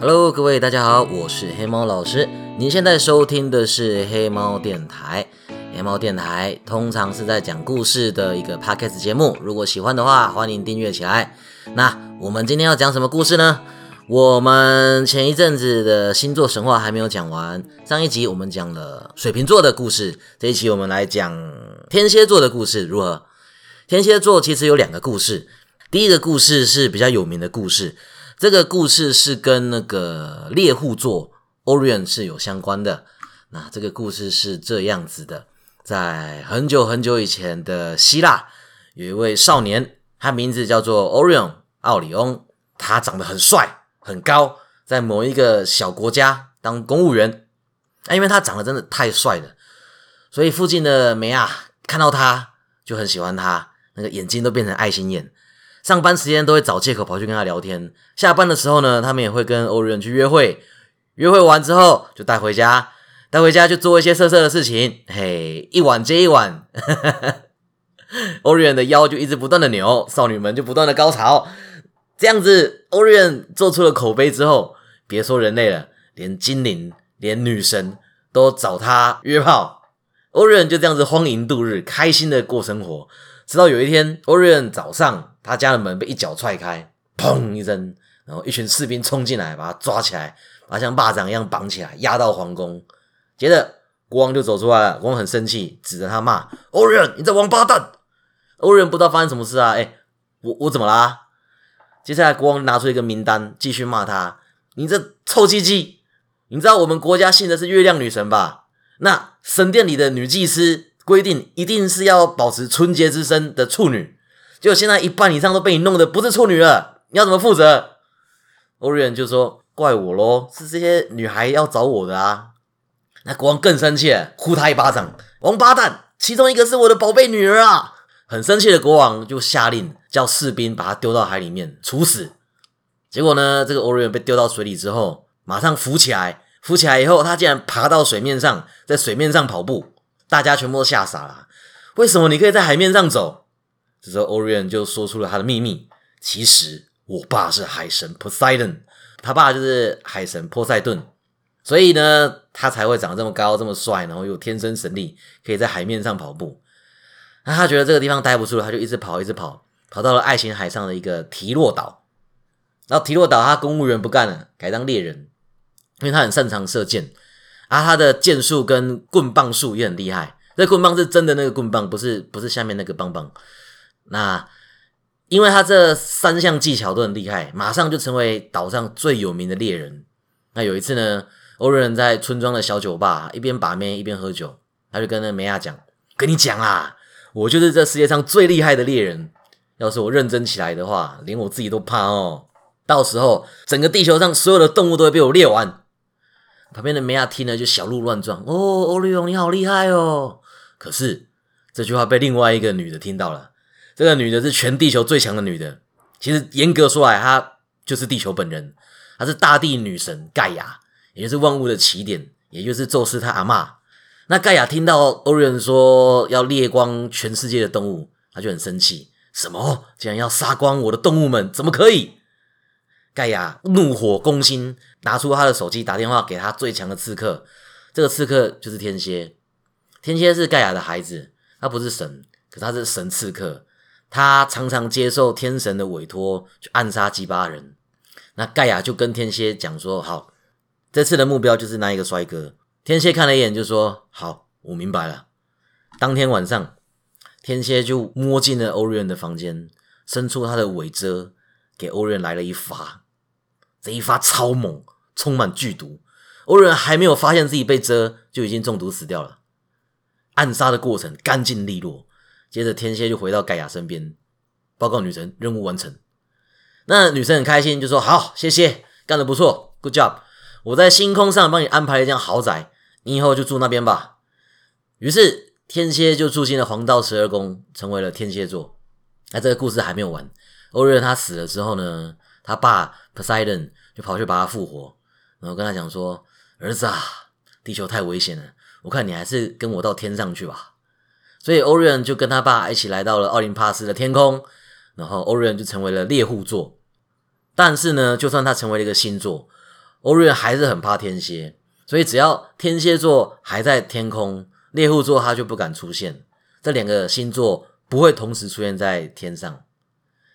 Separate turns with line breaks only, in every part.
Hello，各位大家好，我是黑猫老师。您现在收听的是黑猫电台。黑猫电台通常是在讲故事的一个 podcast 节目，如果喜欢的话，欢迎订阅起来。那我们今天要讲什么故事呢？我们前一阵子的星座神话还没有讲完，上一集我们讲了水瓶座的故事，这一期我们来讲天蝎座的故事，如何？天蝎座其实有两个故事，第一个故事是比较有名的故事，这个故事是跟那个猎户座 Orion 是有相关的。那这个故事是这样子的，在很久很久以前的希腊，有一位少年，他名字叫做 Orion 奥里翁，他长得很帅。很高，在某一个小国家当公务员，因为他长得真的太帅了，所以附近的梅亚看到他就很喜欢他，那个眼睛都变成爱心眼。上班时间都会找借口跑去跟他聊天，下班的时候呢，他们也会跟欧瑞恩去约会。约会完之后就带回家，带回家就做一些色色的事情，嘿，一晚接一晚，欧瑞恩的腰就一直不断的扭，少女们就不断的高潮。这样子，Orion 做出了口碑之后，别说人类了，连精灵、连女神都找他约炮。Orion 就这样子荒淫度日，开心的过生活。直到有一天，Orion 早上，他家的门被一脚踹开，砰一声，然后一群士兵冲进来，把他抓起来，把他像蚂蚱一样绑起来，押到皇宫。接着，国王就走出来了，国王很生气，指着他骂：“Orion，你这王八蛋！”Orion 不知道发生什么事啊？哎，我我怎么啦？接下来，国王拿出一个名单，继续骂他：“你这臭鸡鸡！你知道我们国家信的是月亮女神吧？那神殿里的女祭司规定，一定是要保持纯洁之身的处女。结果现在一半以上都被你弄的不是处女了，你要怎么负责？”欧瑞恩就说：“怪我喽，是这些女孩要找我的啊！”那国王更生气，呼他一巴掌：“王八蛋！其中一个是我的宝贝女儿啊！”很生气的国王就下令叫士兵把他丢到海里面处死。结果呢，这个 Orion 被丢到水里之后，马上浮起来。浮起来以后，他竟然爬到水面上，在水面上跑步。大家全部都吓傻了。为什么你可以在海面上走？这时候 Orion 就说出了他的秘密：其实我爸是海神 Poseidon，他爸就是海神波塞顿，所以呢，他才会长得这么高、这么帅，然后又天生神力，可以在海面上跑步。那他觉得这个地方待不住了，他就一直跑，一直跑，跑到了爱琴海上的一个提洛岛。然后提洛岛，他公务员不干了，改当猎人，因为他很擅长射箭，啊，他的箭术跟棍棒术也很厉害。这棍棒是真的那个棍棒，不是不是下面那个棒棒。那因为他这三项技巧都很厉害，马上就成为岛上最有名的猎人。那有一次呢，欧瑞人在村庄的小酒吧一边把妹一边喝酒，他就跟那梅亚讲：“跟你讲啊。”我就是这世界上最厉害的猎人，要是我认真起来的话，连我自己都怕哦。到时候整个地球上所有的动物都会被我猎完。旁边的梅亚听了就小鹿乱撞。哦，欧利翁你好厉害哦！可是这句话被另外一个女的听到了。这个女的是全地球最强的女的，其实严格说来，她就是地球本人，她是大地女神盖亚，也就是万物的起点，也就是宙斯他阿妈。那盖亚听到欧瑞恩说要猎光全世界的动物，他就很生气。什么？竟然要杀光我的动物们？怎么可以？盖亚怒火攻心，拿出他的手机打电话给他最强的刺客。这个刺客就是天蝎。天蝎是盖亚的孩子，他不是神，可他是神刺客。他常常接受天神的委托去暗杀基巴人。那盖亚就跟天蝎讲说：“好，这次的目标就是那一个帅哥。”天蝎看了一眼，就说：“好，我明白了。”当天晚上，天蝎就摸进了欧瑞恩的房间，伸出他的尾遮，给欧瑞恩来了一发。这一发超猛，充满剧毒。欧瑞恩还没有发现自己被蛰，就已经中毒死掉了。暗杀的过程干净利落。接着，天蝎就回到盖亚身边，报告女神任务完成。那女神很开心，就说：“好，谢谢，干得不错，Good job！我在星空上帮你安排了一间豪宅。”你以后就住那边吧。于是天蝎就住进了黄道十二宫，成为了天蝎座。那这个故事还没有完。欧瑞他死了之后呢，他爸 Poseidon 就跑去把他复活，然后跟他讲说：“儿子啊，地球太危险了，我看你还是跟我到天上去吧。”所以欧瑞就跟他爸一起来到了奥林帕斯的天空，然后欧瑞就成为了猎户座。但是呢，就算他成为了一个星座，欧瑞恩还是很怕天蝎，所以只要天蝎座还在天空，猎户座他就不敢出现。这两个星座不会同时出现在天上。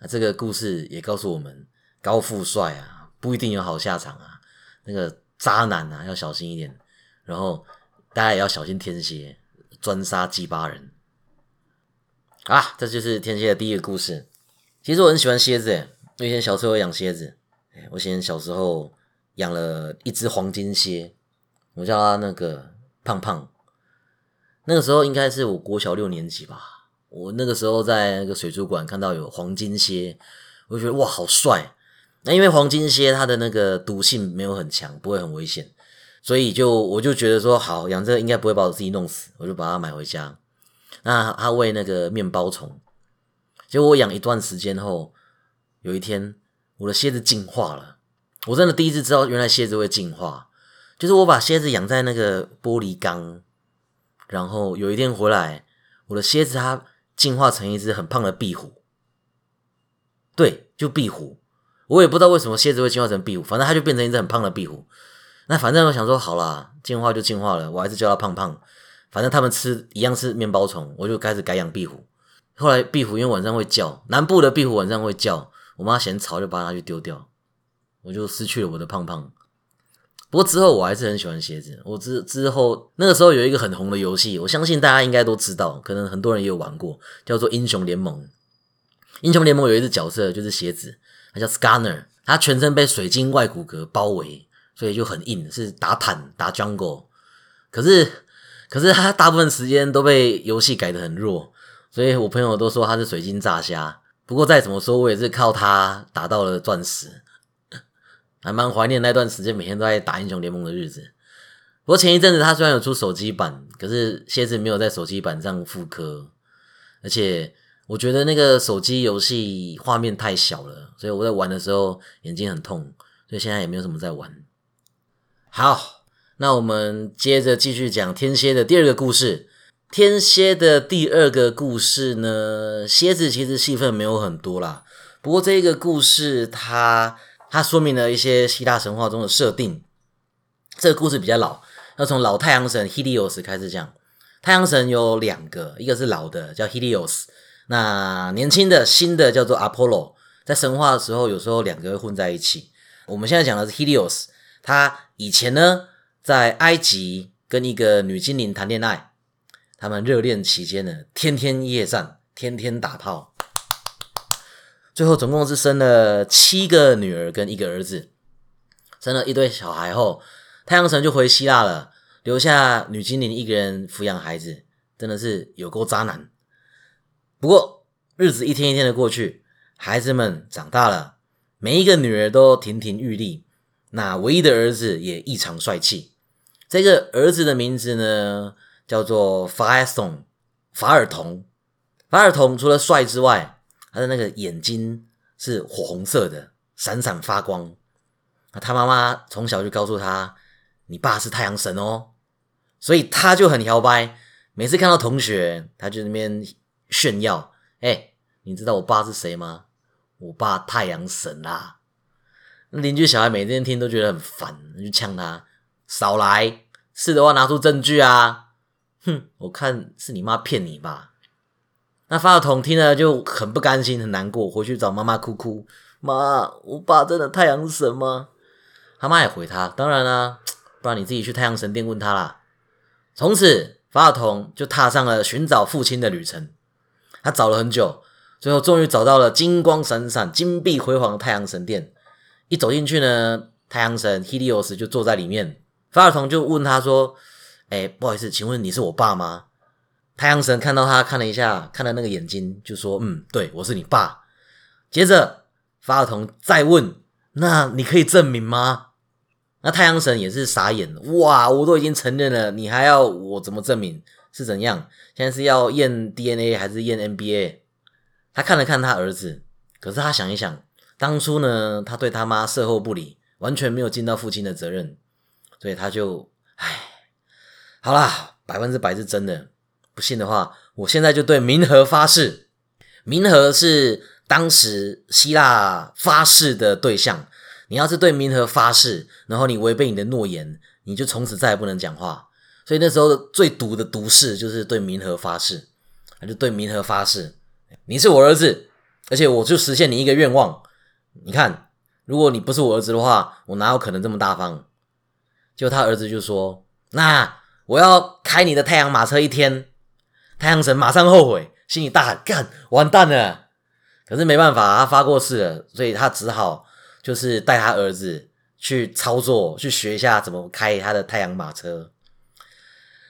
那这个故事也告诉我们，高富帅啊不一定有好下场啊，那个渣男啊要小心一点。然后大家也要小心天蝎，专杀鸡巴人。啊，这就是天蝎的第一个故事。其实我很喜欢蝎子，诶，以前小时候养蝎子，我以前小时候养了一只黄金蝎，我叫它那个胖胖。那个时候应该是我国小六年级吧，我那个时候在那个水族馆看到有黄金蝎，我就觉得哇好帅。那因为黄金蝎它的那个毒性没有很强，不会很危险，所以就我就觉得说好养这个应该不会把我自己弄死，我就把它买回家。那它喂那个面包虫，结果我养一段时间后，有一天我的蝎子进化了，我真的第一次知道原来蝎子会进化，就是我把蝎子养在那个玻璃缸。然后有一天回来，我的蝎子它进化成一只很胖的壁虎，对，就壁虎。我也不知道为什么蝎子会进化成壁虎，反正它就变成一只很胖的壁虎。那反正我想说，好啦，进化就进化了，我还是叫它胖胖。反正他们吃一样是面包虫，我就开始改养壁虎。后来壁虎因为晚上会叫，南部的壁虎晚上会叫，我妈嫌吵就把它去丢掉，我就失去了我的胖胖。不过之后我还是很喜欢蝎子。我之之后那个时候有一个很红的游戏，我相信大家应该都知道，可能很多人也有玩过，叫做《英雄联盟》。英雄联盟有一只角色就是蝎子，他叫 Scanner，他全身被水晶外骨骼包围，所以就很硬，是打坦打 Jungle。可是可是他大部分时间都被游戏改的很弱，所以我朋友都说他是水晶炸虾。不过再怎么说，我也是靠他打到了钻石。还蛮怀念那段时间每天都在打英雄联盟的日子。不过前一阵子他虽然有出手机版，可是蝎子没有在手机版上复刻，而且我觉得那个手机游戏画面太小了，所以我在玩的时候眼睛很痛，所以现在也没有什么在玩。好，那我们接着继续讲天蝎的第二个故事。天蝎的第二个故事呢，蝎子其实戏份没有很多啦，不过这个故事它。它说明了一些希腊神话中的设定。这个故事比较老，要从老太阳神 Helios 开始讲。太阳神有两个，一个是老的叫 Helios，那年轻的新的叫做 Apollo。在神话的时候，有时候两个会混在一起。我们现在讲的是 Helios，他以前呢在埃及跟一个女精灵谈恋爱，他们热恋期间呢天天夜战，天天打炮。最后总共是生了七个女儿跟一个儿子，生了一堆小孩后，太阳神就回希腊了，留下女精灵一个人抚养孩子，真的是有够渣男。不过日子一天一天的过去，孩子们长大了，每一个女儿都亭亭玉立，那唯一的儿子也异常帅气。这个儿子的名字呢，叫做法尔松，法尔童。法尔童除了帅之外，他的那个眼睛是火红色的，闪闪发光。那他妈妈从小就告诉他：“你爸是太阳神哦。”所以他就很摇摆。每次看到同学，他就那边炫耀：“哎，你知道我爸是谁吗？我爸太阳神啦！”邻居小孩每天听都觉得很烦，就呛他：“少来！是的话拿出证据啊！”哼，我看是你妈骗你吧。那法尔同听了就很不甘心，很难过，回去找妈妈哭哭。妈，我爸真的太阳神吗？他妈也回他，当然啦，不然你自己去太阳神殿问他啦。从此，法尔同就踏上了寻找父亲的旅程。他找了很久，最后终于找到了金光闪闪、金碧辉煌的太阳神殿。一走进去呢，太阳神 Helios 就坐在里面。法尔同就问他说：“哎，不好意思，请问你是我爸吗？”太阳神看到他，看了一下，看了那个眼睛，就说：“嗯，对我是你爸。”接着，法尔同再问：“那你可以证明吗？”那太阳神也是傻眼了，哇！我都已经承认了，你还要我怎么证明？是怎样？现在是要验 DNA 还是验 NBA？他看了看他儿子，可是他想一想，当初呢，他对他妈事后不理，完全没有尽到父亲的责任，所以他就，唉，好啦，百分之百是真的。不信的话，我现在就对冥河发誓。冥河是当时希腊发誓的对象，你要是对冥河发誓，然后你违背你的诺言，你就从此再也不能讲话。所以那时候最毒的毒誓就是对冥河发誓，他就对冥河发誓，你是我儿子，而且我就实现你一个愿望。你看，如果你不是我儿子的话，我哪有可能这么大方？就他儿子就说：“那我要开你的太阳马车一天。”太阳神马上后悔，心里大喊：“干，完蛋了！”可是没办法，他发过誓了，所以他只好就是带他儿子去操作，去学一下怎么开他的太阳马车。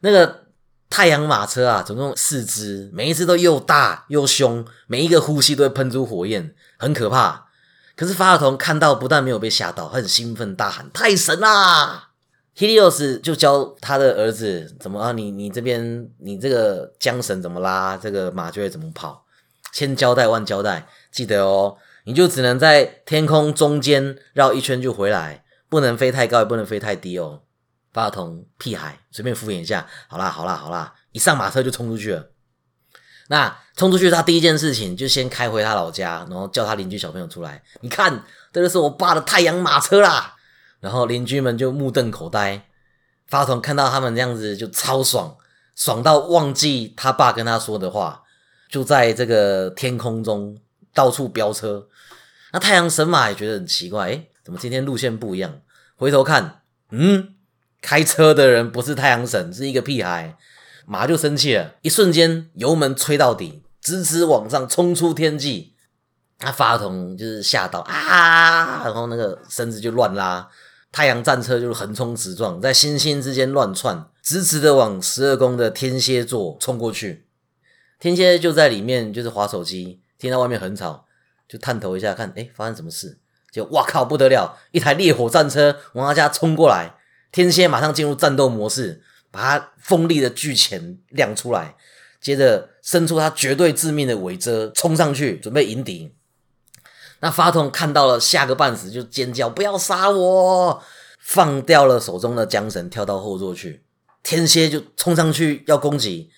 那个太阳马车啊，总共四只，每一只都又大又凶，每一个呼吸都会喷出火焰，很可怕。可是法尔童看到，不但没有被吓到，很兴奋，大喊：“太神啦！” Helios 就教他的儿子怎么啊，你你这边你这个缰绳怎么拉，这个马就会怎么跑。千交代万交代，记得哦，你就只能在天空中间绕一圈就回来，不能飞太高，也不能飞太低哦。法童屁孩，随便敷衍一下，好啦好啦好啦，一上马车就冲出去了。那冲出去，他第一件事情就先开回他老家，然后叫他邻居小朋友出来，你看，这就是我爸的太阳马车啦。然后邻居们就目瞪口呆，法童看到他们这样子就超爽，爽到忘记他爸跟他说的话。就在这个天空中到处飙车，那太阳神马也觉得很奇怪，诶，怎么今天路线不一样？回头看，嗯，开车的人不是太阳神，是一个屁孩，马就生气了，一瞬间油门吹到底，直直往上冲出天际。他法童就是吓到啊，然后那个身子就乱拉，太阳战车就是横冲直撞，在星星之间乱窜，直直的往十二宫的天蝎座冲过去。天蝎就在里面，就是划手机，听到外面很吵，就探头一下看，哎，发生什么事？就哇靠，不得了！一台烈火战车往他家冲过来，天蝎马上进入战斗模式，把他锋利的巨钳亮出来，接着伸出他绝对致命的尾遮，冲上去准备迎敌。那法统看到了，吓个半死，就尖叫：“不要杀我！”放掉了手中的缰绳，跳到后座去。天蝎就冲上去要攻击。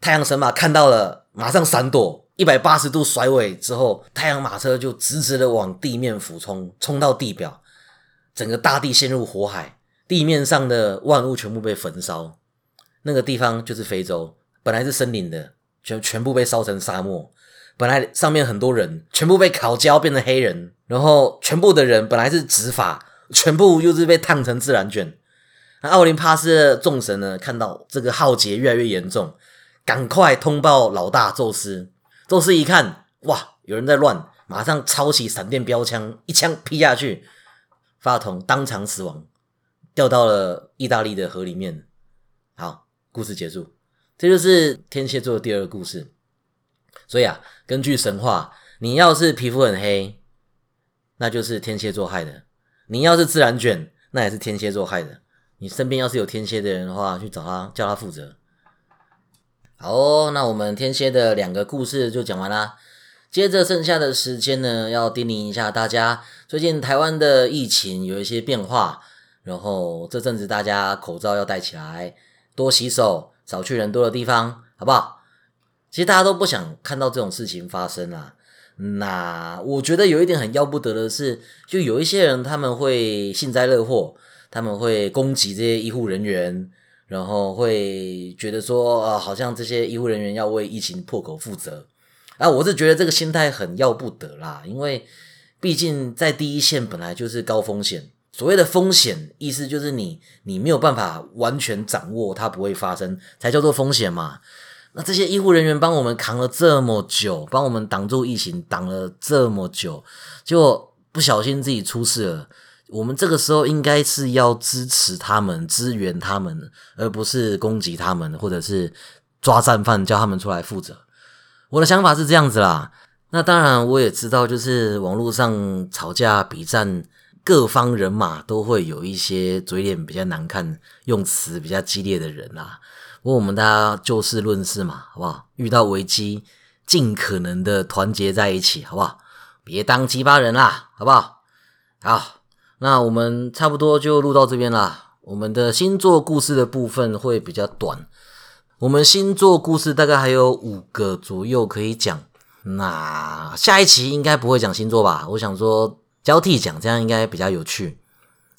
太阳神马看到了，马上闪躲，一百八十度甩尾之后，太阳马车就直直的往地面俯冲，冲到地表，整个大地陷入火海，地面上的万物全部被焚烧。那个地方就是非洲，本来是森林的，全全部被烧成沙漠。本来上面很多人，全部被烤焦变成黑人，然后全部的人本来是执法，全部又是被烫成自然卷。那奥林帕斯的众神呢，看到这个浩劫越来越严重。赶快通报老大宙斯！宙斯一看，哇，有人在乱，马上抄起闪电标枪，一枪劈下去，法统当场死亡，掉到了意大利的河里面。好，故事结束。这就是天蝎座的第二个故事。所以啊，根据神话，你要是皮肤很黑，那就是天蝎座害的；你要是自然卷，那也是天蝎座害的。你身边要是有天蝎的人的话，去找他，叫他负责。好，那我们天蝎的两个故事就讲完啦。接着剩下的时间呢，要叮咛一下大家，最近台湾的疫情有一些变化，然后这阵子大家口罩要戴起来，多洗手，少去人多的地方，好不好？其实大家都不想看到这种事情发生啊。那我觉得有一点很要不得的是，就有一些人他们会幸灾乐祸，他们会攻击这些医护人员。然后会觉得说，呃，好像这些医护人员要为疫情破口负责，啊，我是觉得这个心态很要不得啦，因为毕竟在第一线本来就是高风险，所谓的风险意思就是你你没有办法完全掌握它不会发生，才叫做风险嘛。那这些医护人员帮我们扛了这么久，帮我们挡住疫情挡了这么久，就不小心自己出事了。我们这个时候应该是要支持他们、支援他们，而不是攻击他们，或者是抓战犯叫他们出来负责。我的想法是这样子啦。那当然，我也知道，就是网络上吵架、比战，各方人马都会有一些嘴脸比较难看、用词比较激烈的人啦。不过我们大家就事论事嘛，好不好？遇到危机，尽可能的团结在一起，好不好？别当鸡巴人啦，好不好？好。那我们差不多就录到这边啦。我们的星座故事的部分会比较短，我们星座故事大概还有五个左右可以讲。那下一期应该不会讲星座吧？我想说交替讲，这样应该比较有趣。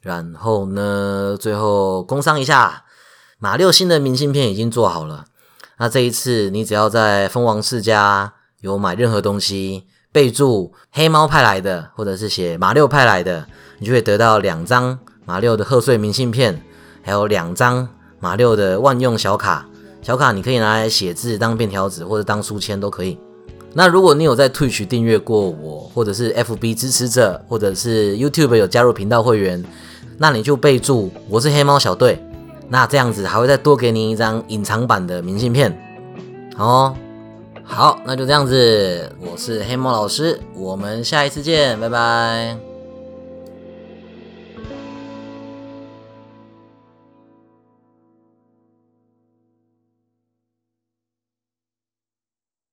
然后呢，最后工商一下，马六新的明信片已经做好了。那这一次，你只要在蜂王世家有买任何东西，备注黑猫派来的，或者是写马六派来的，你就会得到两张马六的贺岁明信片，还有两张马六的万用小卡。小卡你可以拿来写字、当便条纸或者当书签都可以。那如果你有在 Twitch 订阅过我，或者是 FB 支持者，或者是 YouTube 有加入频道会员，那你就备注我是黑猫小队。那这样子还会再多给你一张隐藏版的明信片，哦，好，那就这样子，我是黑猫老师，我们下一次见，拜拜。